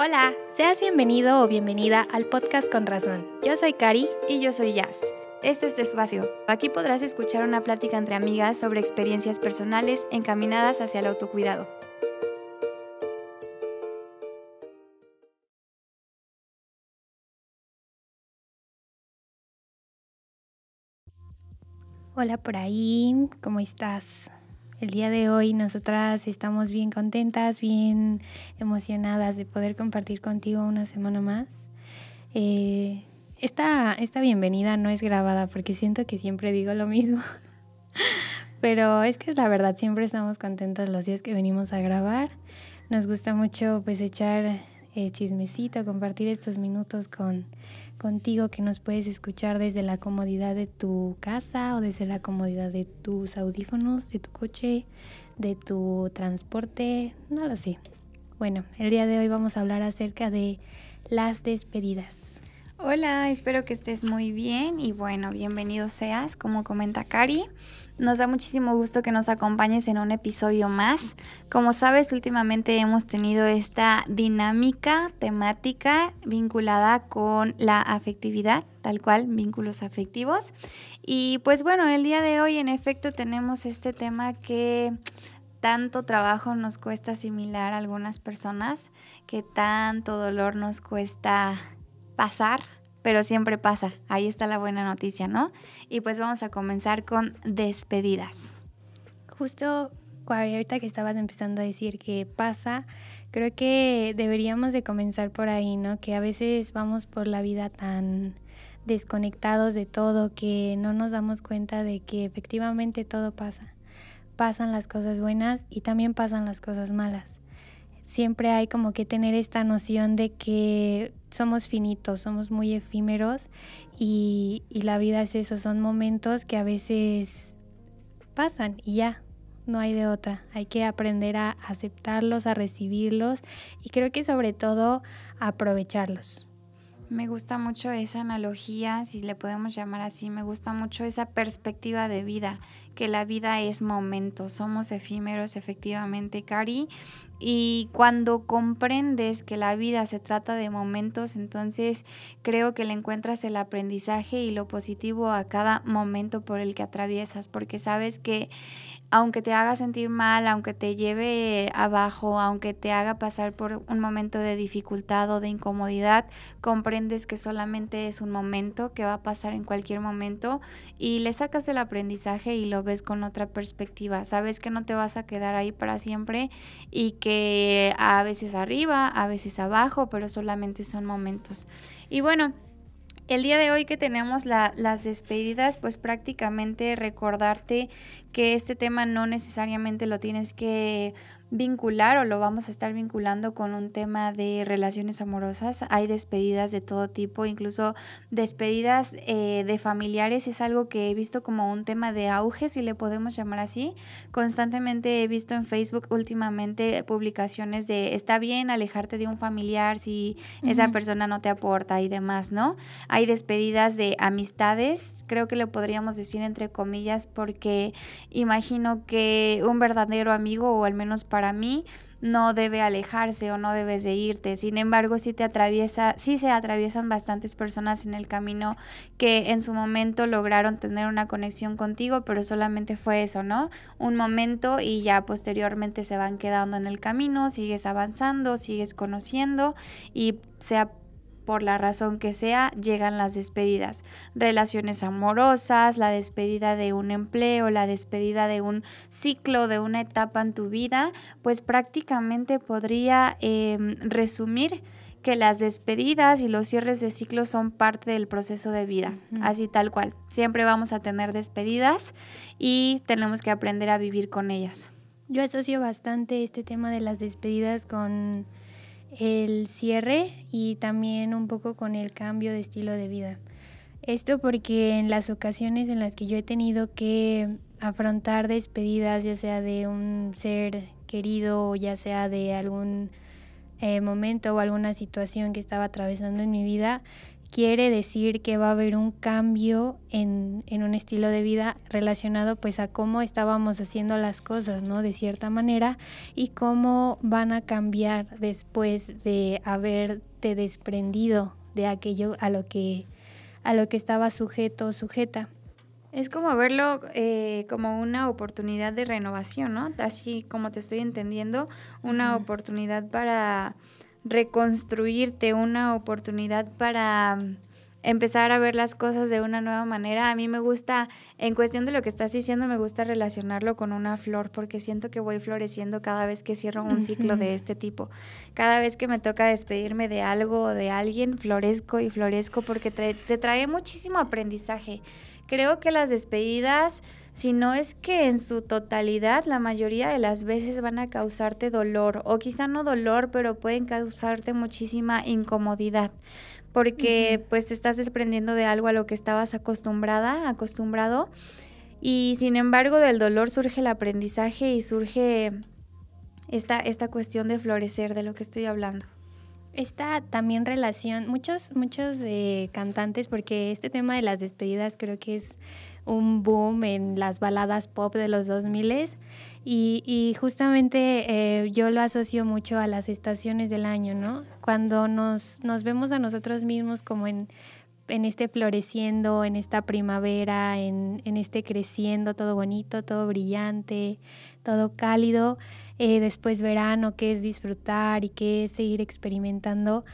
Hola, seas bienvenido o bienvenida al podcast Con Razón. Yo soy Cari y yo soy Jazz. Este es tu espacio. Aquí podrás escuchar una plática entre amigas sobre experiencias personales encaminadas hacia el autocuidado. Hola por ahí, ¿cómo estás? El día de hoy nosotras estamos bien contentas, bien emocionadas de poder compartir contigo una semana más. Eh, esta, esta bienvenida no es grabada porque siento que siempre digo lo mismo. Pero es que es la verdad, siempre estamos contentas los días que venimos a grabar. Nos gusta mucho pues echar eh, chismecito, compartir estos minutos con, contigo que nos puedes escuchar desde la comodidad de tu casa o desde la comodidad de tus audífonos, de tu coche, de tu transporte, no lo sé. Bueno, el día de hoy vamos a hablar acerca de las despedidas. Hola, espero que estés muy bien y bueno, bienvenido seas, como comenta Cari. Nos da muchísimo gusto que nos acompañes en un episodio más. Como sabes, últimamente hemos tenido esta dinámica temática vinculada con la afectividad, tal cual, vínculos afectivos. Y pues bueno, el día de hoy en efecto tenemos este tema que tanto trabajo nos cuesta asimilar a algunas personas, que tanto dolor nos cuesta pasar pero siempre pasa. Ahí está la buena noticia, ¿no? Y pues vamos a comenzar con despedidas. Justo ahorita que estabas empezando a decir que pasa, creo que deberíamos de comenzar por ahí, ¿no? Que a veces vamos por la vida tan desconectados de todo que no nos damos cuenta de que efectivamente todo pasa. Pasan las cosas buenas y también pasan las cosas malas siempre hay como que tener esta noción de que somos finitos, somos muy efímeros y, la vida es eso, son momentos que a veces pasan y ya, no hay de otra. Hay que aprender a aceptarlos, a recibirlos y creo que sobre todo aprovecharlos. Me gusta mucho esa analogía, si le podemos llamar así, me gusta mucho esa perspectiva de vida, que la vida es momento, somos efímeros efectivamente, Cari, y cuando comprendes que la vida se trata de momentos, entonces creo que le encuentras el aprendizaje y lo positivo a cada momento por el que atraviesas, porque sabes que aunque te haga sentir mal, aunque te lleve abajo, aunque te haga pasar por un momento de dificultad o de incomodidad, comprendes que solamente es un momento que va a pasar en cualquier momento y le sacas el aprendizaje y lo ves con otra perspectiva. Sabes que no te vas a quedar ahí para siempre y que a veces arriba, a veces abajo, pero solamente son momentos. Y bueno, el día de hoy que tenemos las despedidas, pues prácticamente recordarte que este tema no necesariamente lo tienes que vincular o lo vamos a estar vinculando con un tema de relaciones amorosas. Hay despedidas de todo tipo, incluso despedidas eh, de familiares es algo que he visto como un tema de auge, si le podemos llamar así. Constantemente he visto en Facebook últimamente publicaciones de está bien alejarte de un familiar si esa persona no te aporta y demás, ¿no? Hay despedidas de amistades, creo que lo podríamos decir entre comillas porque imagino que un verdadero amigo o al menos para para mí no debe alejarse o no debes de irte. Sin embargo, sí te atraviesa, sí se atraviesan bastantes personas en el camino que en su momento lograron tener una conexión contigo, pero solamente fue eso, ¿no? Un momento y ya posteriormente se van quedando en el camino, sigues avanzando, sigues conociendo y sea por la razón que sea, llegan las despedidas. Relaciones amorosas, la despedida de un empleo, la despedida de un ciclo, de una etapa en tu vida, pues prácticamente podría em, resumir que las despedidas y los cierres de ciclo son parte del proceso de vida, así tal cual. Siempre vamos a tener despedidas y tenemos que aprender a vivir con ellas. Yo asocio bastante este tema de las despedidas con el cierre y también un poco con el cambio de estilo de vida. Esto porque en las ocasiones en las que yo he tenido que afrontar despedidas, ya sea de un ser querido o ya sea de algún eh, momento o alguna situación que estaba atravesando en mi vida, quiere decir que va a haber un cambio en, en, un estilo de vida relacionado pues a cómo estábamos haciendo las cosas, ¿no? De cierta manera y cómo van a cambiar después de haberte desprendido de aquello a lo que, a lo que estaba sujeto o sujeta. Es como verlo eh, como una oportunidad de renovación, ¿no? Así como te estoy entendiendo, una oportunidad para reconstruirte, una oportunidad para empezar a ver las cosas de una nueva manera. A mí me gusta, en cuestión de lo que estás diciendo, me gusta relacionarlo con una flor porque siento que voy floreciendo cada vez que cierro un ciclo de este tipo. Cada vez que me toca despedirme de algo o de alguien, florezco y florezco porque te, te trae muchísimo aprendizaje. Creo que las despedidas, si no es que en su totalidad, la mayoría de las veces van a causarte dolor, o quizá no dolor, pero pueden causarte muchísima incomodidad, porque pues te estás desprendiendo de algo a lo que estabas acostumbrada, acostumbrado, y sin embargo del dolor surge el aprendizaje y surge esta, esta cuestión de florecer de lo que estoy hablando. Esta también relación, muchos, muchos eh, cantantes, porque este tema de las despedidas creo que es un boom en las baladas pop de los 2000 y, y justamente eh, yo lo asocio mucho a las estaciones del año, ¿no? Cuando nos, nos vemos a nosotros mismos como en, en este floreciendo, en esta primavera, en, en este creciendo, todo bonito, todo brillante, todo cálido eh, después verano, qué es disfrutar y qué es seguir experimentando.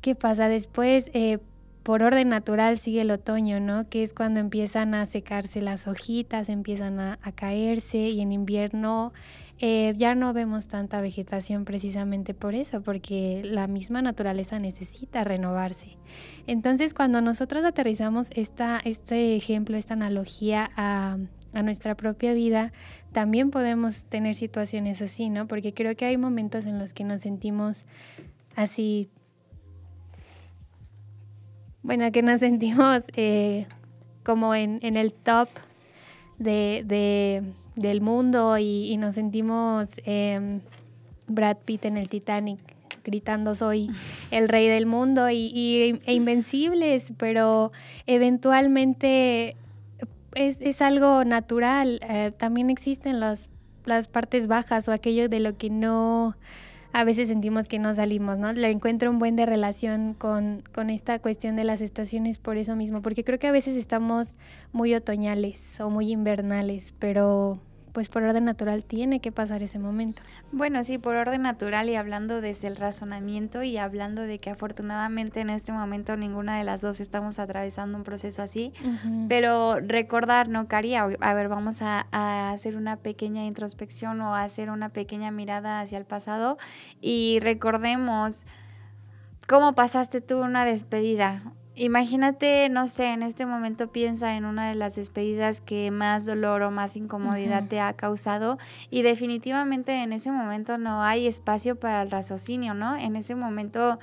¿Qué pasa después? Eh, por orden natural sigue el otoño, ¿no? Que es cuando empiezan a secarse las hojitas, empiezan a, caerse y en invierno eh, ya no vemos tanta vegetación precisamente por eso, porque la misma naturaleza necesita renovarse. Entonces, cuando nosotros aterrizamos esta, este ejemplo, esta analogía a, a nuestra propia vida, también podemos tener situaciones así, ¿no? Porque creo que hay momentos en los que nos sentimos así, bueno, que nos sentimos eh, como en, el top de, del mundo y, nos sentimos em, Brad Pitt en el Titanic gritando soy el rey del mundo y, e invencibles, pero eventualmente es, es algo natural. Eh, también existen las partes bajas o aquello de lo que no a veces sentimos que no salimos, ¿no? Le encuentro un buen de relación con, con esta cuestión de las estaciones por eso mismo, porque creo que a veces estamos muy otoñales o muy invernales, pero pues por orden natural tiene que pasar ese momento. Bueno, sí, por orden natural y hablando desde el razonamiento y hablando de que afortunadamente en este momento ninguna de las dos estamos atravesando un proceso así, pero recordar, ¿no, Cari? A, ver, vamos a, a, hacer una pequeña introspección o a hacer una pequeña mirada hacia el pasado y recordemos cómo pasaste tú una despedida Imagínate, no sé, en este momento piensa en una de las despedidas que más dolor o más incomodidad te ha causado y definitivamente en ese momento no hay espacio para el raciocinio, ¿no? En ese momento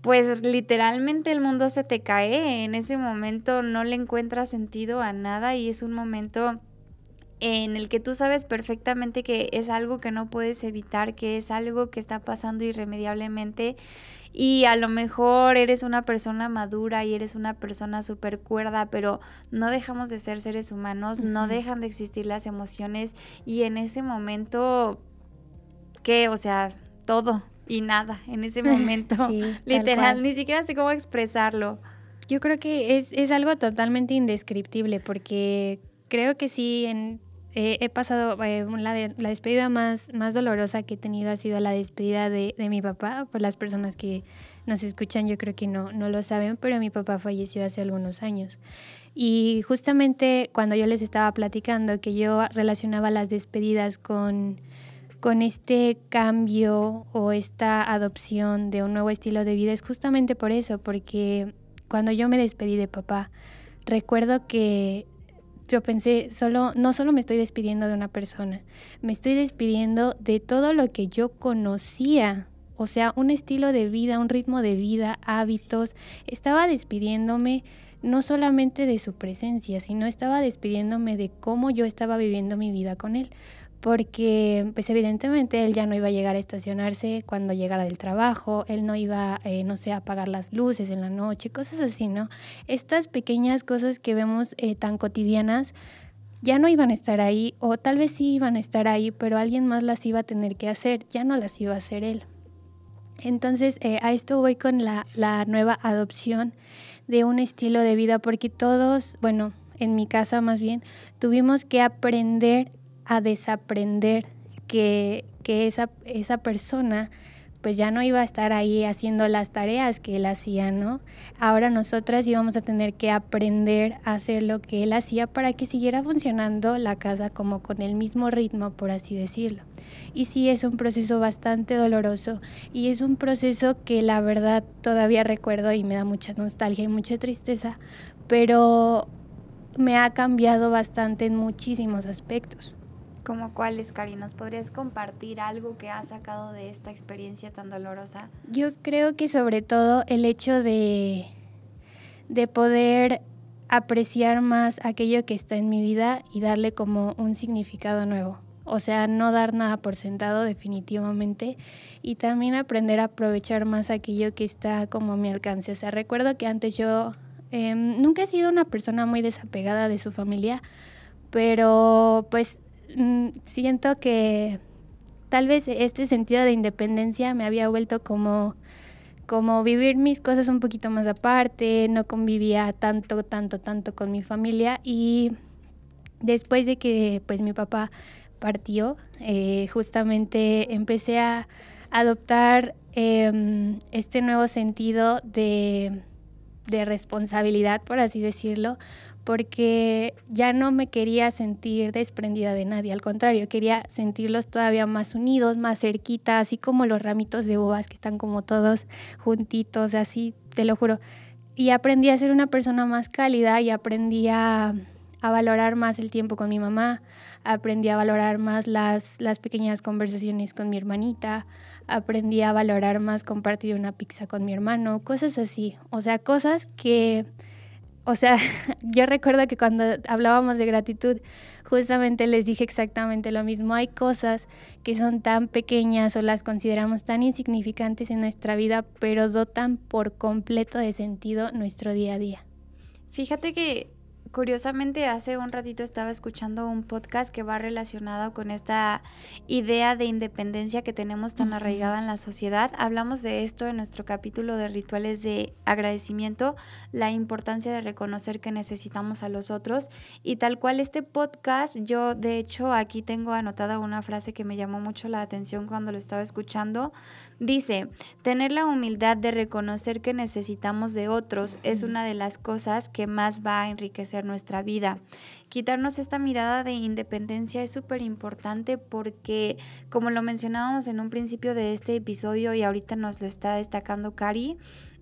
pues literalmente el mundo se te cae, en ese momento no le encuentras sentido a nada y es un momento en el que tú sabes perfectamente que es algo que no puedes evitar, que es algo que está pasando irremediablemente y a lo mejor eres una persona madura y eres una persona súper cuerda, pero no dejamos de ser seres humanos, no dejan de existir las emociones y en ese momento, ¿qué? O sea, todo y nada, en ese momento, literal, ni siquiera sé cómo expresarlo. Yo creo que es, es algo totalmente indescriptible porque creo que sí, en he pasado, eh, la, despedida más, dolorosa que he tenido ha sido la despedida de, de, mi papá. Por las personas que nos escuchan yo creo que no, no lo saben, pero mi papá falleció hace algunos años. Y justamente cuando yo les estaba platicando que yo relacionaba las despedidas con, con este cambio o esta adopción de un nuevo estilo de vida, es justamente por eso, porque cuando yo me despedí de papá, recuerdo que yo pensé, solo, no solo me estoy despidiendo de una persona, me estoy despidiendo de todo lo que yo conocía, o sea, un estilo de vida, un ritmo de vida, hábitos. Estaba despidiéndome no solamente de su presencia, sino estaba despidiéndome de cómo yo estaba viviendo mi vida con él. Porque pues evidentemente él ya no iba a llegar a estacionarse cuando llegara del trabajo, él no iba, eh, no sé, a apagar las luces en la noche, cosas así, ¿no? Estas pequeñas cosas que vemos eh, tan cotidianas ya no iban a estar ahí o tal vez sí iban a estar ahí, pero alguien más las iba a tener que hacer, ya no las iba a hacer él. Entonces eh, a esto voy con la, la nueva adopción de un estilo de vida porque todos, bueno, en mi casa más bien, tuvimos que aprender a desaprender que, esa, esa persona pues ya no iba a estar ahí haciendo las tareas que él hacía, ¿no? Ahora nosotras íbamos a tener que aprender a hacer lo que él hacía para que siguiera funcionando la casa como con el mismo ritmo, por así decirlo. Y sí, es un proceso bastante doloroso y es un proceso que la verdad todavía recuerdo y me da mucha nostalgia y mucha tristeza, pero me ha cambiado bastante en muchísimos aspectos. ¿Cómo cuáles, Cari? ¿Nos podrías compartir algo que has sacado de esta experiencia tan dolorosa? Yo creo que sobre todo el hecho de, de poder apreciar más aquello que está en mi vida y darle como un significado nuevo. O sea, no dar nada por sentado definitivamente y también aprender a aprovechar más aquello que está como a mi alcance. O sea, recuerdo que antes yo em, nunca he sido una persona muy desapegada de su familia, pero pues siento que tal vez este sentido de independencia me había vuelto como como vivir mis cosas un poquito más aparte, no convivía tanto, tanto, tanto con mi familia y después de que pues mi papá partió, eh, justamente empecé a adoptar em, este nuevo sentido de, de responsabilidad, por así decirlo, porque ya no me quería sentir desprendida de nadie, al contrario, quería sentirlos todavía más unidos, más cerquita, así como los ramitos de uvas que están como todos juntitos, así, te lo juro. Y aprendí a ser una persona más cálida y aprendí a, valorar más el tiempo con mi mamá, aprendí a valorar más las, las pequeñas conversaciones con mi hermanita, aprendí a valorar más compartir una pizza con mi hermano, cosas así, o sea, cosas que o sea, yo recuerdo que cuando hablábamos de gratitud, justamente les dije exactamente lo mismo. Hay cosas que son tan pequeñas o las consideramos tan insignificantes en nuestra vida, pero dotan por completo de sentido nuestro día a día. Fíjate que Curiosamente, hace un ratito estaba escuchando un podcast que va relacionado con esta idea de independencia que tenemos tan arraigada en la sociedad. Hablamos de esto en nuestro capítulo de rituales de agradecimiento, la importancia de reconocer que necesitamos a los otros. Y tal cual este podcast, yo de hecho aquí tengo anotada una frase que me llamó mucho la atención cuando lo estaba escuchando. Dice, tener la humildad de reconocer que necesitamos de otros es una de las cosas que más va a enriquecer nuestra vida. Quitarnos esta mirada de independencia es súper importante porque, como lo mencionábamos en un principio de este episodio y ahorita nos lo está destacando Cari,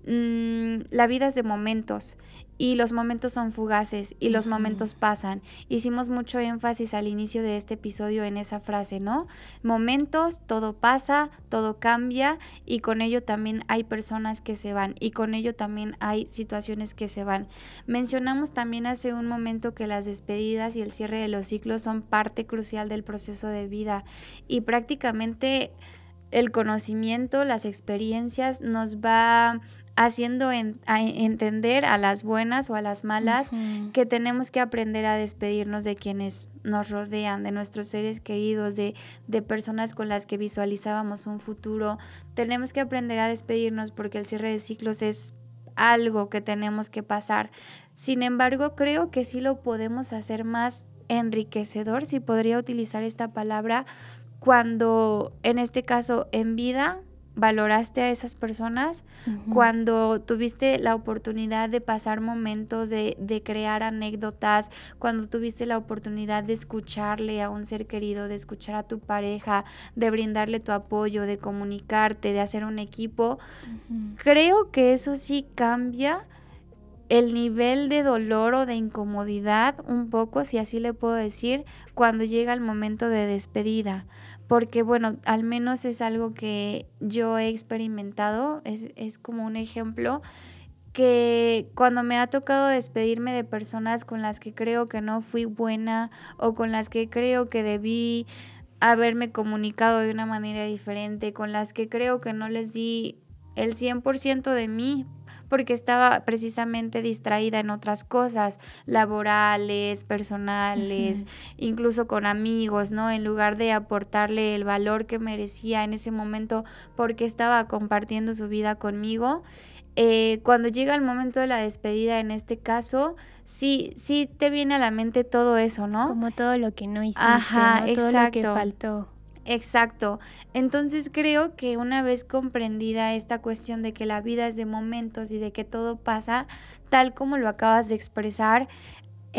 Mm, la vida es de momentos y los momentos son fugaces y los momentos pasan. Hicimos mucho énfasis al inicio de este episodio en esa frase, ¿no? Momentos, todo pasa, todo cambia y con ello también hay personas que se van y con ello también hay situaciones que se van. Mencionamos también hace un momento que las despedidas y el cierre de los ciclos son parte crucial del proceso de vida y prácticamente el conocimiento, las experiencias nos va haciendo entender a las buenas o a las malas que tenemos que aprender a despedirnos de quienes nos rodean, de nuestros seres queridos, de, de personas con las que visualizábamos un futuro. Tenemos que aprender a despedirnos porque el cierre de ciclos es algo que tenemos que pasar. Sin embargo, creo que sí lo podemos hacer más enriquecedor, si podría utilizar esta palabra, cuando en este caso en vida valoraste a esas personas, cuando tuviste la oportunidad de pasar momentos, de, de, crear anécdotas, cuando tuviste la oportunidad de escucharle a un ser querido, de escuchar a tu pareja, de brindarle tu apoyo, de comunicarte, de hacer un equipo, creo que eso sí cambia el nivel de dolor o de incomodidad un poco, si así le puedo decir, cuando llega el momento de despedida, porque bueno, al menos es algo que yo he experimentado, es, es como un ejemplo que cuando me ha tocado despedirme de personas con las que creo que no fui buena o con las que creo que debí haberme comunicado de una manera diferente, con las que creo que no les di el 100% de mí porque estaba precisamente distraída en otras cosas, laborales, personales, incluso con amigos, ¿no? En lugar de aportarle el valor que merecía en ese momento porque estaba compartiendo su vida conmigo. Eh, cuando llega el momento de la despedida, en este caso, sí, sí te viene a la mente todo eso, ¿no? Como todo lo que no hiciste, Ajá, todo lo que faltó. Exacto. Entonces creo que una vez comprendida esta cuestión de que la vida es de momentos y de que todo pasa tal como lo acabas de expresar,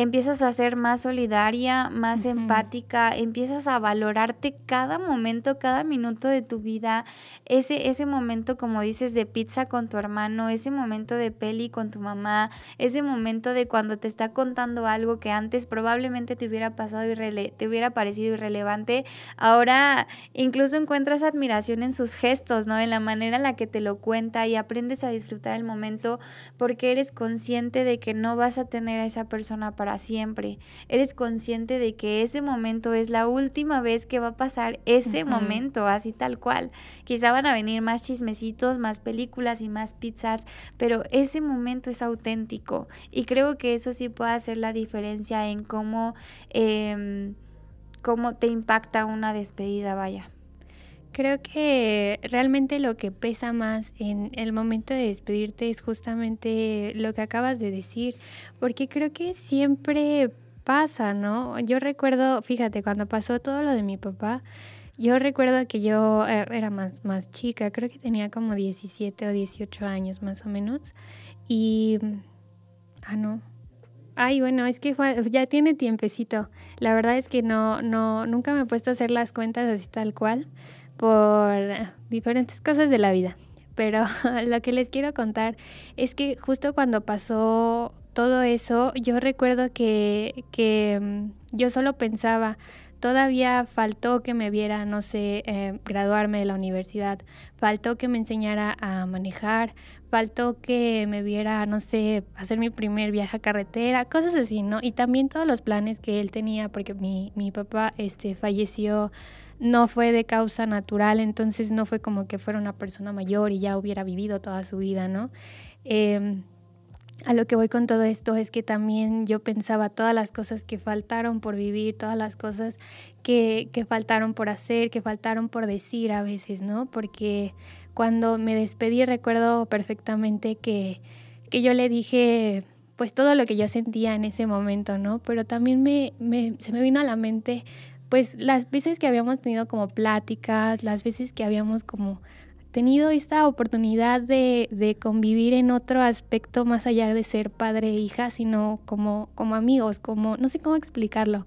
empiezas a ser más solidaria, más empática, empiezas a valorarte cada momento, cada minuto de tu vida, ese, ese momento, como dices, de pizza con tu hermano, ese momento de peli con tu mamá, ese momento de cuando te está contando algo que antes probablemente te hubiera pasado te hubiera parecido irrelevante, ahora incluso encuentras admiración en sus gestos, ¿no? En la manera en la que te lo cuenta y aprendes a disfrutar el momento porque eres consciente de que no vas a tener a esa persona para siempre. Eres consciente de que ese momento es la última vez que va a pasar ese momento, así tal cual. Quizá van a venir más chismecitos, más películas y más pizzas, pero ese momento es auténtico. Y creo que eso sí puede hacer la diferencia en cómo, em, cómo te impacta una despedida, vaya. Creo que realmente lo que pesa más en el momento de despedirte es justamente lo que acabas de decir, porque creo que siempre pasa, ¿no? Yo recuerdo, fíjate, cuando pasó todo lo de mi papá, yo recuerdo que yo eh, era más, más chica, creo que tenía como 17 o 18 años más o menos, y... Ah, no, Ay, bueno, es que ya tiene tiempecito. La verdad es que no, no, nunca me he puesto a hacer las cuentas así tal cual por diferentes cosas de la vida. Pero lo que les quiero contar es que justo cuando pasó todo eso, yo recuerdo que, que mm, yo solo pensaba, todavía faltó que me viera, no sé, eh, graduarme de la universidad, faltó que me enseñara a manejar, faltó que me viera, no sé, hacer mi primer viaje a carretera, cosas así, ¿no? Y también todos los planes que él tenía, porque mi, mi papá este, falleció no fue de causa natural, entonces no fue como que fuera una persona mayor y ya hubiera vivido toda su vida, ¿no? Em, a lo que voy con todo esto es que también yo pensaba todas las cosas que faltaron por vivir, todas las cosas que, que faltaron por hacer, que faltaron por decir a veces, ¿no? Porque cuando me despedí recuerdo perfectamente que, que yo le dije pues todo lo que yo sentía en ese momento, ¿no? Pero también me, se me vino a la mente pues las veces que habíamos tenido como pláticas, las veces que habíamos como tenido esta oportunidad de, convivir en otro aspecto más allá de ser padre e hija, sino como, como amigos, como, no sé cómo explicarlo,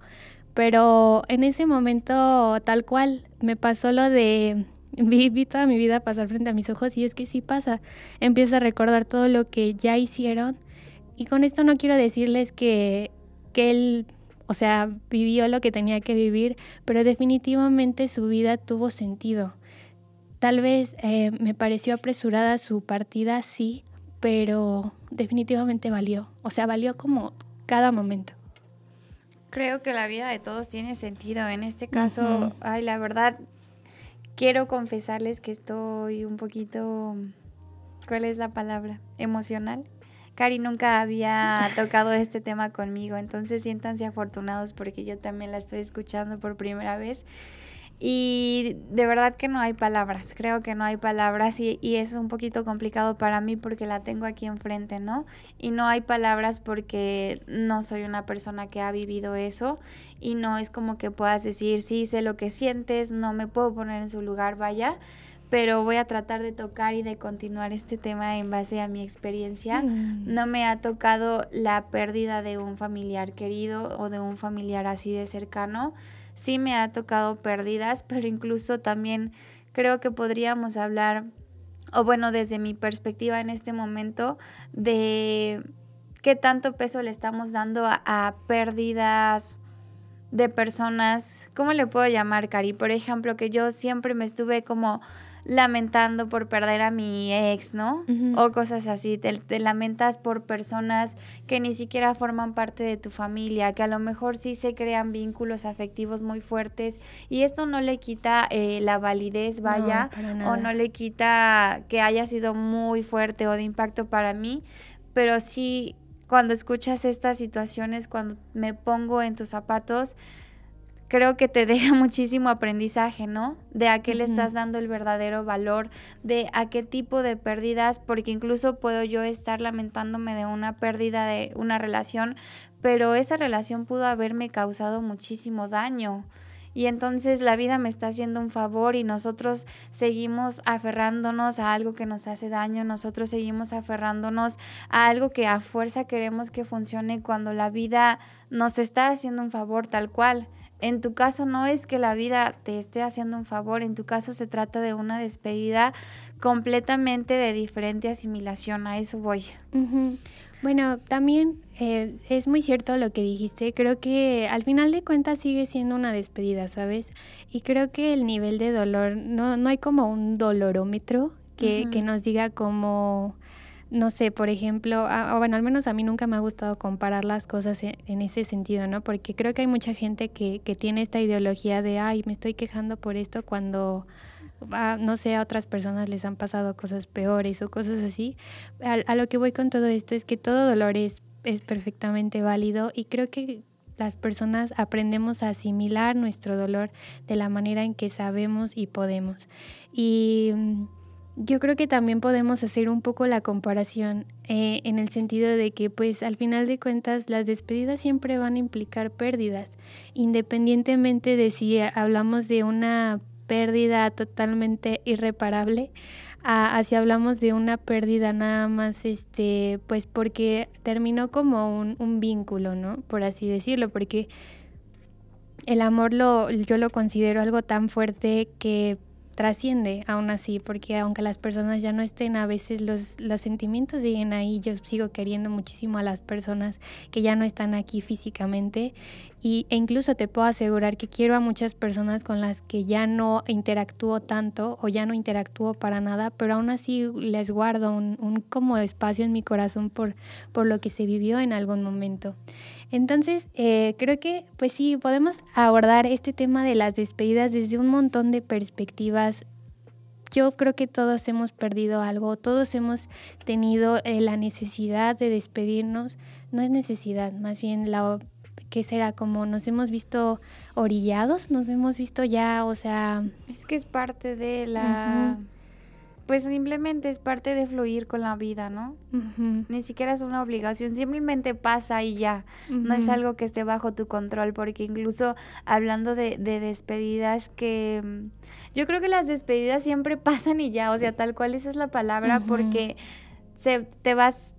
pero en ese momento tal cual me pasó lo de, vi, toda mi vida pasar frente a mis ojos y es que sí pasa, empiezo a recordar todo lo que ya hicieron y con esto no quiero decirles que, que él o sea, vivió lo que tenía que vivir, pero definitivamente su vida tuvo sentido. Tal vez eh, me pareció apresurada su partida, sí, pero definitivamente valió. O sea, valió como cada momento. Creo que la vida de todos tiene sentido. En este caso, ay, la verdad, quiero confesarles que estoy un poquito, ¿cuál es la palabra? Emocional. Cari nunca había tocado este tema conmigo, entonces siéntanse afortunados porque yo también la estoy escuchando por primera vez. Y de verdad que no hay palabras, creo que no hay palabras y, y, es un poquito complicado para mí porque la tengo aquí enfrente, ¿no? Y no hay palabras porque no soy una persona que ha vivido eso y no es como que puedas decir, sí, sé lo que sientes, no me puedo poner en su lugar, vaya pero voy a tratar de tocar y de continuar este tema en base a mi experiencia. Mm. No me ha tocado la pérdida de un familiar querido o de un familiar así de cercano. Sí me ha tocado pérdidas, pero incluso también creo que podríamos hablar, o bueno, desde mi perspectiva en este momento, de qué tanto peso le estamos dando a, a pérdidas de personas, ¿cómo le puedo llamar, Cari? Por ejemplo, que yo siempre me estuve como lamentando por perder a mi ex, ¿no? O cosas así, te, te, lamentas por personas que ni siquiera forman parte de tu familia, que a lo mejor sí se crean vínculos afectivos muy fuertes y esto no le quita eh, la validez, vaya, o no le quita que haya sido muy fuerte o de impacto para mí, pero sí cuando escuchas estas situaciones, cuando me pongo en tus zapatos, creo que te deja muchísimo aprendizaje, ¿no? De a qué le estás dando el verdadero valor, de a qué tipo de pérdidas, porque incluso puedo yo estar lamentándome de una pérdida de una relación, pero esa relación pudo haberme causado muchísimo daño. Y entonces la vida me está haciendo un favor y nosotros seguimos aferrándonos a algo que nos hace daño, nosotros seguimos aferrándonos a algo que a fuerza queremos que funcione cuando la vida nos está haciendo un favor tal cual. En tu caso no es que la vida te esté haciendo un favor, en tu caso se trata de una despedida completamente de diferente asimilación, a eso voy. Bueno, también eh, es muy cierto lo que dijiste, creo que al final de cuentas sigue siendo una despedida, ¿sabes? Y creo que el nivel de dolor, no, no hay como un dolorómetro que, que nos diga como no sé, por ejemplo, bueno, al menos a mí nunca me ha gustado comparar las cosas en, ese sentido, ¿no? Porque creo que hay mucha gente que, que, tiene esta ideología de, ay, me estoy quejando por esto cuando, no sé, a otras personas les han pasado cosas peores o cosas así. A, lo que voy con todo esto es que todo dolor es, es perfectamente válido y creo que las personas aprendemos a asimilar nuestro dolor de la manera en que sabemos y podemos. Y mm, yo creo que también podemos hacer un poco la comparación eh, en el sentido de que pues al final de cuentas las despedidas siempre van a implicar pérdidas, independientemente de si hablamos de una pérdida totalmente irreparable, a, si hablamos de una pérdida nada más, este, pues porque terminó como un, un vínculo, ¿no? Por así decirlo, porque el amor lo, yo lo considero algo tan fuerte que trasciende aún así, porque aunque las personas ya no estén, a veces los, los sentimientos siguen ahí. Yo sigo queriendo muchísimo a las personas que ya no están aquí físicamente y, e incluso te puedo asegurar que quiero a muchas personas con las que ya no interactúo tanto o ya no interactúo para nada, pero aún así les guardo un, un como espacio en mi corazón por, por lo que se vivió en algún momento. Entonces, eh, creo que pues sí, podemos abordar este tema de las despedidas desde un montón de perspectivas. Yo creo que todos hemos perdido algo, todos hemos tenido eh, la necesidad de despedirnos. No es necesidad, más bien la que será como nos hemos visto orillados, nos hemos visto ya, o sea... Es que es parte de la pues simplemente es parte de fluir con la vida, ¿no? Ni siquiera es una obligación, simplemente pasa y ya, no es algo que esté bajo tu control, porque incluso hablando de, de, despedidas que mm, yo creo que las despedidas siempre pasan y ya, o sea, tal cual esa es la palabra, porque se, te vas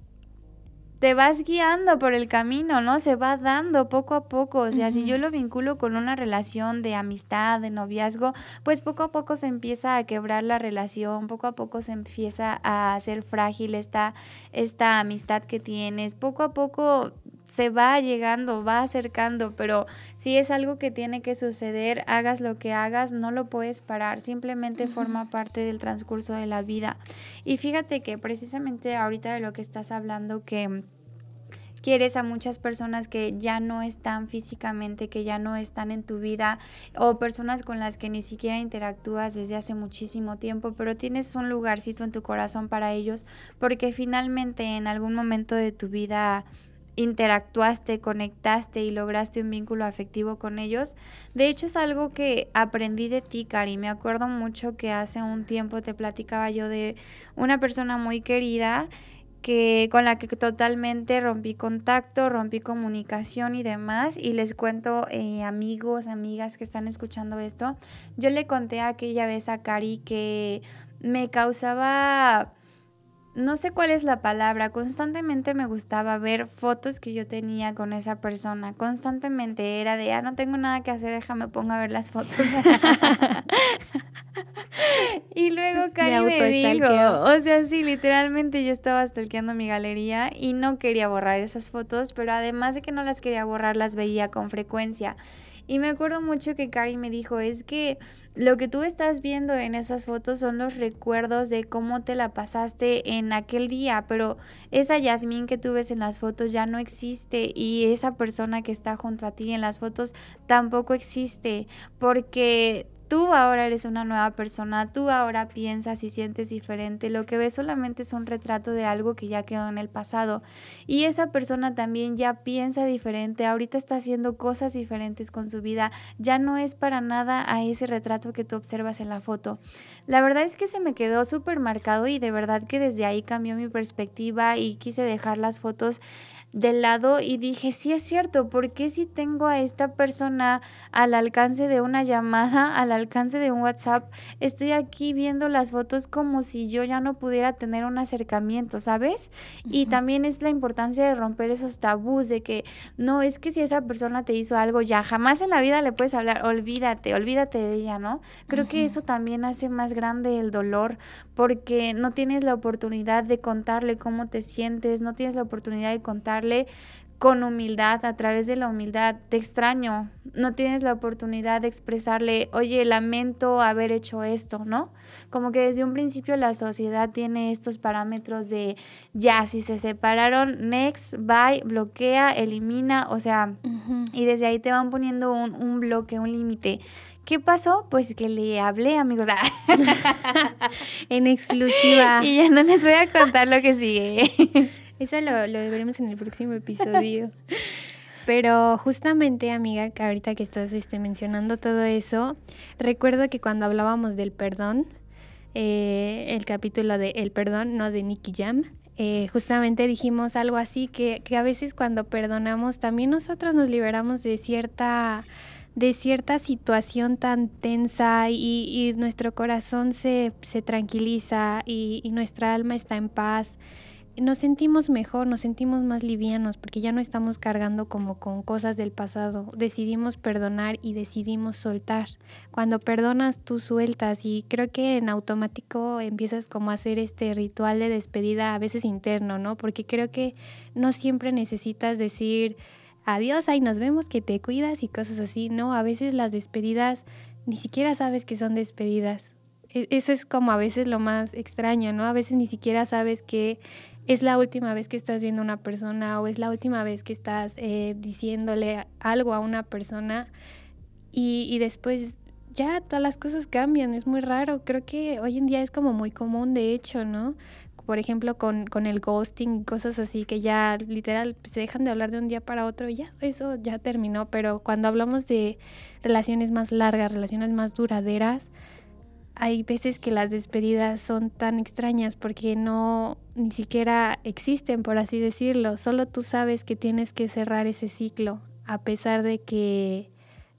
te vas guiando por el camino, ¿no? Se va dando poco a poco. O sea, si yo lo vinculo con una relación de amistad, de noviazgo, pues poco a poco se empieza a quebrar la relación, poco a poco se empieza a hacer frágil esta, esta amistad que tienes, poco a poco se va llegando, va acercando, pero si es algo que tiene que suceder, hagas lo que hagas, no lo puedes parar, simplemente forma parte del transcurso de la vida. Y fíjate que precisamente ahorita de lo que estás hablando, que quieres a muchas personas que ya no están físicamente, que ya no están en tu vida, o personas con las que ni siquiera interactúas desde hace muchísimo tiempo, pero tienes un lugarcito en tu corazón para ellos, porque finalmente en algún momento de tu vida interactuaste, conectaste y lograste un vínculo afectivo con ellos. De hecho es algo que aprendí de ti, Cari. Me acuerdo mucho que hace un tiempo te platicaba yo de una persona muy querida que con la que totalmente rompí contacto, rompí comunicación y demás. Y les cuento, eh, amigos, amigas que están escuchando esto, yo le conté aquella vez a Cari que me causaba no sé cuál es la palabra, constantemente me gustaba ver fotos que yo tenía con esa persona, constantemente era de, ah, no tengo nada que hacer, déjame pongo a ver las fotos. y luego Cari me, dijo, o sea, sí, literalmente yo estaba stalkeando mi galería y no quería borrar esas fotos, pero además de que no las quería borrar, las veía con frecuencia. Y me acuerdo mucho que Cari me dijo, es que lo que tú estás viendo en esas fotos son los recuerdos de cómo te la pasaste en aquel día, pero esa Yasmín que tú ves en las fotos ya no existe y esa persona que está junto a ti en las fotos tampoco existe porque Tú ahora eres una nueva persona, tú ahora piensas y sientes diferente. Lo que ves solamente es un retrato de algo que ya quedó en el pasado. Y esa persona también ya piensa diferente, ahorita está haciendo cosas diferentes con su vida. Ya no es para nada a ese retrato que tú observas en la foto. La verdad es que se me quedó súper marcado y de verdad que desde ahí cambió mi perspectiva y quise dejar las fotos del lado y dije, sí es cierto, porque si tengo a esta persona al alcance de una llamada, al alcance de un WhatsApp, estoy aquí viendo las fotos como si yo ya no pudiera tener un acercamiento, ¿sabes? Y también es la importancia de romper esos tabús de que no es que si esa persona te hizo algo ya jamás en la vida le puedes hablar, olvídate, olvídate de ella, ¿no? Creo que eso también hace más grande el dolor porque no tienes la oportunidad de contarle cómo te sientes, no tienes la oportunidad de contarle con humildad, a través de la humildad, te extraño, no tienes la oportunidad de expresarle, oye, lamento haber hecho esto, ¿no? Como que desde un principio la sociedad tiene estos parámetros de, ya, si se separaron, next, bye, bloquea, elimina, o sea, y desde ahí te van poniendo un, un bloque, un límite. ¿Qué pasó? Pues que le hablé, amigos. en exclusiva. Y ya no les voy a contar lo que sigue. Eso lo, lo veremos en el próximo episodio. Pero justamente, amiga, que ahorita que estás este, mencionando todo eso, recuerdo que cuando hablábamos del perdón, eh, el capítulo de El perdón, no de Nicky Jam, eh, justamente dijimos algo así, que, que a veces cuando perdonamos también nosotros nos liberamos de cierta de cierta situación tan tensa y, nuestro corazón se, se tranquiliza y, y, nuestra alma está en paz. Nos sentimos mejor, nos sentimos más livianos porque ya no estamos cargando como con cosas del pasado. Decidimos perdonar y decidimos soltar. Cuando perdonas tú sueltas y creo que en automático empiezas como a hacer este ritual de despedida a veces interno, ¿no? Porque creo que no siempre necesitas decir adiós, ahí nos vemos, que te cuidas y cosas así. No, a veces las despedidas ni siquiera sabes que son despedidas. E, eso es como a veces lo más extraño, ¿no? A veces ni siquiera sabes que es la última vez que estás viendo a una persona o es la última vez que estás eh, diciéndole algo a una persona y, y después ya todas las cosas cambian, es muy raro. Creo que hoy en día es como muy común, de hecho, ¿no? por ejemplo, con, con el ghosting, cosas así que ya literal se dejan de hablar de un día para otro y ya, eso ya terminó. Pero cuando hablamos de relaciones más largas, relaciones más duraderas, hay veces que las despedidas son tan extrañas porque no ni siquiera existen, por así decirlo. Solo tú sabes que tienes que cerrar ese ciclo, a pesar de que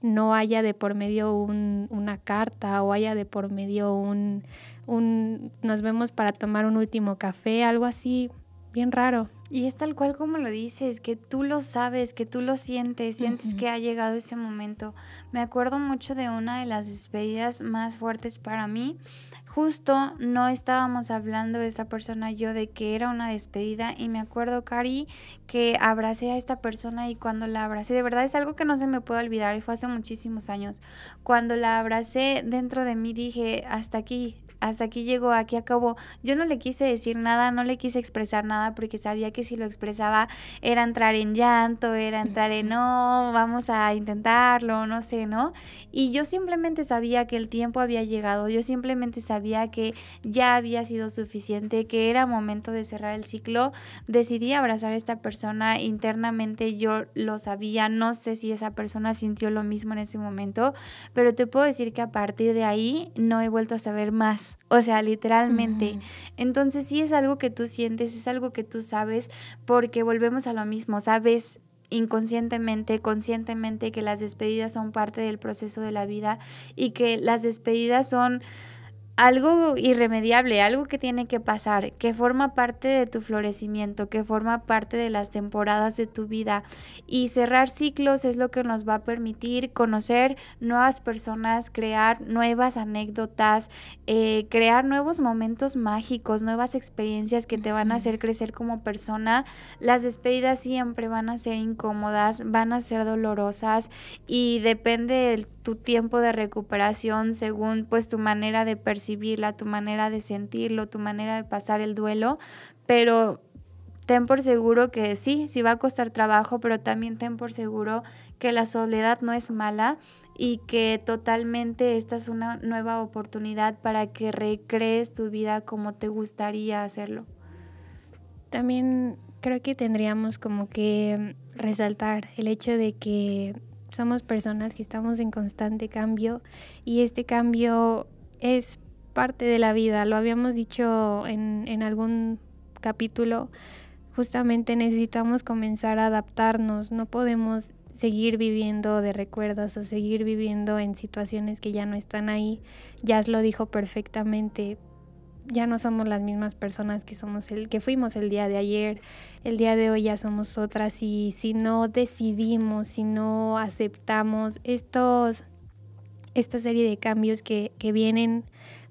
no haya de por medio un, una carta o haya de por medio un un nos vemos para tomar un último café, algo así bien raro. Y es tal cual como lo dices, que tú lo sabes, que tú lo sientes, sientes que ha llegado ese momento. Me acuerdo mucho de una de las despedidas más fuertes para mí. Justo no estábamos hablando de esta persona yo de que era una despedida y me acuerdo, Cari, que abracé a esta persona y cuando la abracé, de verdad es algo que no se me puede olvidar y fue hace muchísimos años. Cuando la abracé dentro de mí dije, hasta aquí, hasta aquí llegó, aquí acabó. Yo no le quise decir nada, no le quise expresar nada porque sabía que si lo expresaba era entrar en llanto, era entrar en no, vamos a intentarlo, no sé, ¿no? Y yo simplemente sabía que el tiempo había llegado, yo simplemente sabía que ya había sido suficiente, que era momento de cerrar el ciclo. Decidí abrazar a esta persona internamente, yo lo sabía, no sé si esa persona sintió lo mismo en ese momento, pero te puedo decir que a partir de ahí no he vuelto a saber más o sea, literalmente. Entonces sí es algo que tú sientes, es algo que tú sabes, porque volvemos a lo mismo, sabes inconscientemente, conscientemente que las despedidas son parte del proceso de la vida y que las despedidas son algo irremediable, algo que tiene que pasar, que forma parte de tu florecimiento, que forma parte de las temporadas de tu vida. Y cerrar ciclos es lo que nos va a permitir conocer nuevas personas, crear nuevas anécdotas, eh, crear nuevos momentos mágicos, nuevas experiencias que te van a hacer crecer como persona. Las despedidas siempre van a ser incómodas, van a ser dolorosas y depende de tu tiempo de recuperación según pues tu manera de percibirla, tu manera de sentirlo, tu manera de pasar el duelo, pero ten por seguro que sí, sí va a costar trabajo, pero también ten por seguro que la soledad no es mala y que totalmente esta es una nueva oportunidad para que recrees tu vida como te gustaría hacerlo. También creo que tendríamos como que resaltar el hecho de que somos personas que estamos en constante cambio y este cambio es parte de la vida. Lo habíamos dicho en, algún capítulo. Justamente necesitamos comenzar a adaptarnos. No podemos seguir viviendo de recuerdos o seguir viviendo en situaciones que ya no están ahí. Jazz lo dijo perfectamente ya no somos las mismas personas que somos el que fuimos el día de ayer. El día de hoy ya somos otras y si no decidimos, si no aceptamos estos esta serie de cambios que, que vienen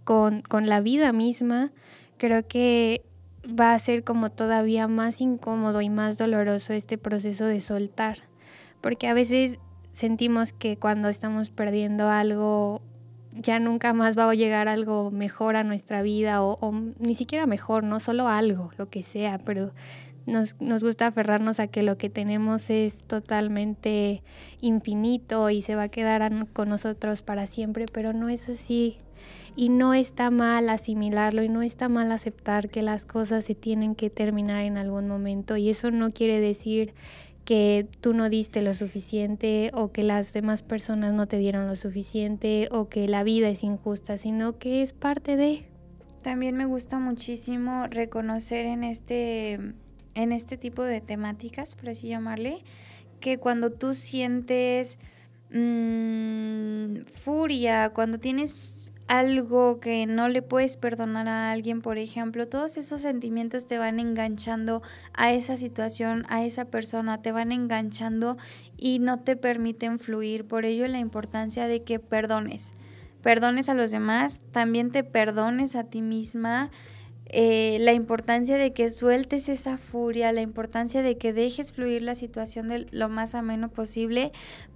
con, con la vida misma, creo que va a ser como todavía más incómodo y más doloroso este proceso de soltar, porque a veces sentimos que cuando estamos perdiendo algo ya nunca más va a llegar algo mejor a nuestra vida o, ni siquiera mejor, no solo algo, lo que sea, pero nos, nos, gusta aferrarnos a que lo que tenemos es totalmente infinito y se va a quedar con nosotros para siempre, pero no es así. Y no está mal asimilarlo y no está mal aceptar que las cosas se tienen que terminar en algún momento. Y eso no quiere decir que tú no diste lo suficiente o que las demás personas no te dieron lo suficiente o que la vida es injusta, sino que es parte de... También me gusta muchísimo reconocer en este, en este tipo de temáticas, por así llamarle, que cuando tú sientes mmm, furia, cuando tienes algo que no le puedes perdonar a alguien, por ejemplo, todos esos sentimientos te van enganchando a esa situación, a esa persona, te van enganchando y no te permiten fluir. Por ello la importancia de que perdones. Perdones a los demás, también te perdones a ti misma. Eh, la importancia de que sueltes esa furia, la importancia de que dejes fluir la situación de lo más ameno posible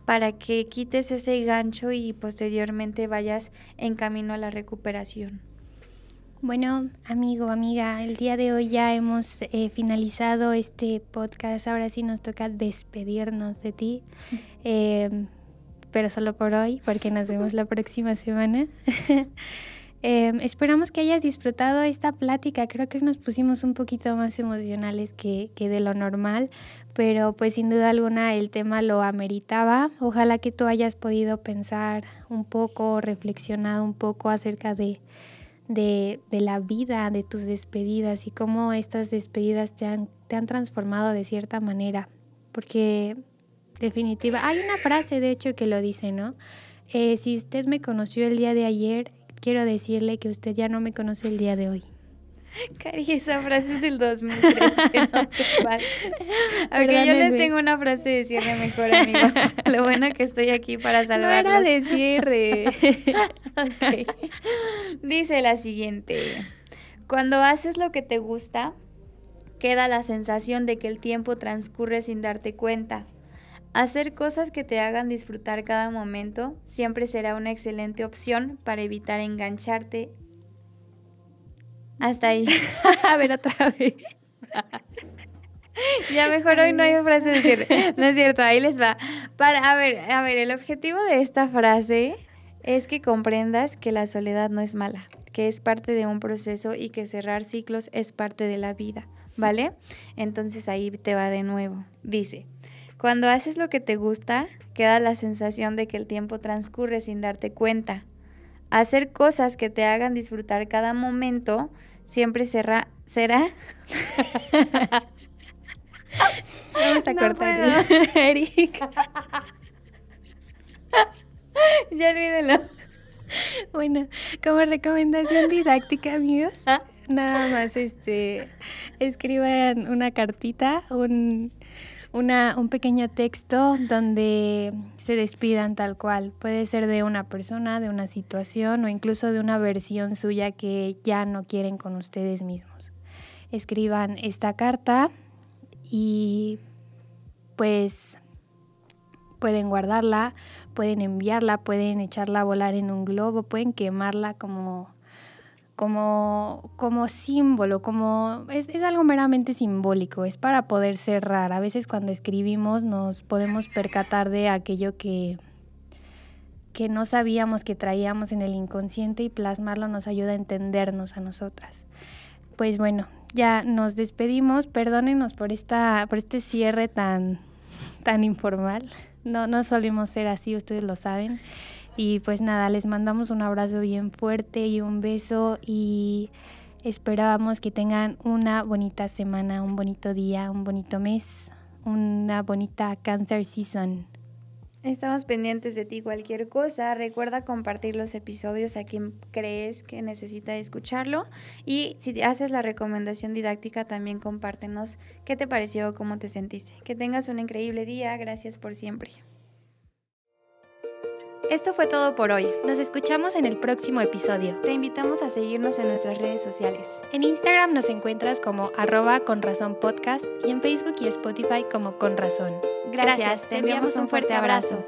para que quites ese gancho y posteriormente vayas en camino a la recuperación. Bueno, amigo, amiga, el día de hoy ya hemos eh, finalizado este podcast. Ahora sí nos toca despedirnos de ti, em, pero solo por hoy, porque nos vemos la próxima semana. Em, esperamos que hayas disfrutado esta plática. Creo que nos pusimos un poquito más emocionales que, que, de lo normal, pero pues sin duda alguna el tema lo ameritaba. Ojalá que tú hayas podido pensar un poco, reflexionado un poco acerca de, de, de la vida, de tus despedidas y cómo estas despedidas te han, te han transformado de cierta manera. Porque definitiva, hay una frase de hecho que lo dice, ¿no? Eh, si usted me conoció el día de ayer, quiero decirle que usted ya no me conoce el día de hoy. Cari, esa frase es del 2013, no Aunque yo les tengo una frase de cierre mejor, amigos. Lo bueno que estoy aquí para salvarlos. No era de cierre. Dice la siguiente. Cuando haces lo que te gusta, queda la sensación de que el tiempo transcurre sin darte cuenta. Hacer cosas que te hagan disfrutar cada momento siempre será una excelente opción para evitar engancharte. Hasta ahí. a ver otra vez. ya mejor hoy no hay frase decir. No es cierto, ahí les va. Para, a ver, a ver, el objetivo de esta frase es que comprendas que la soledad no es mala, que es parte de un proceso y que cerrar ciclos es parte de la vida, ¿vale? Entonces ahí te va de nuevo. Dice, cuando haces lo que te gusta, queda la sensación de que el tiempo transcurre sin darte cuenta. Hacer cosas que te hagan disfrutar cada momento siempre será... ¿Será? Vamos a cortar. Eric. ya olvídelo. Bueno, como recomendación didáctica, amigos, nada más este escriban una cartita, un, una, un pequeño texto donde se despidan tal cual. Puede ser de una persona, de una situación o incluso de una versión suya que ya no quieren con ustedes mismos. Escriban esta carta y pues pueden guardarla, pueden enviarla, pueden echarla a volar en un globo, pueden quemarla como, como, como símbolo, como es, es, algo meramente simbólico, es para poder cerrar. A veces cuando escribimos nos podemos percatar de aquello que, que no sabíamos que traíamos en el inconsciente y plasmarlo nos ayuda a entendernos a nosotras. Pues bueno, ya nos despedimos, perdónenos por esta, por este cierre tan, tan informal. No, no solimos ser así, ustedes lo saben. Y pues nada, les mandamos un abrazo bien fuerte y un beso y esperábamos que tengan una bonita semana, un bonito día, un bonito mes, una bonita Cancer Season. Estamos pendientes de ti cualquier cosa. Recuerda compartir los episodios a quien crees que necesita escucharlo. Y si haces la recomendación didáctica, también compártenos qué te pareció, cómo te sentiste. Que tengas un increíble día. Gracias por siempre. Esto fue todo por hoy. Nos escuchamos en el próximo episodio. Te invitamos a seguirnos en nuestras redes sociales. En Instagram nos encuentras como arroba y en Facebook y Spotify como con razón. Gracias, te enviamos un fuerte abrazo.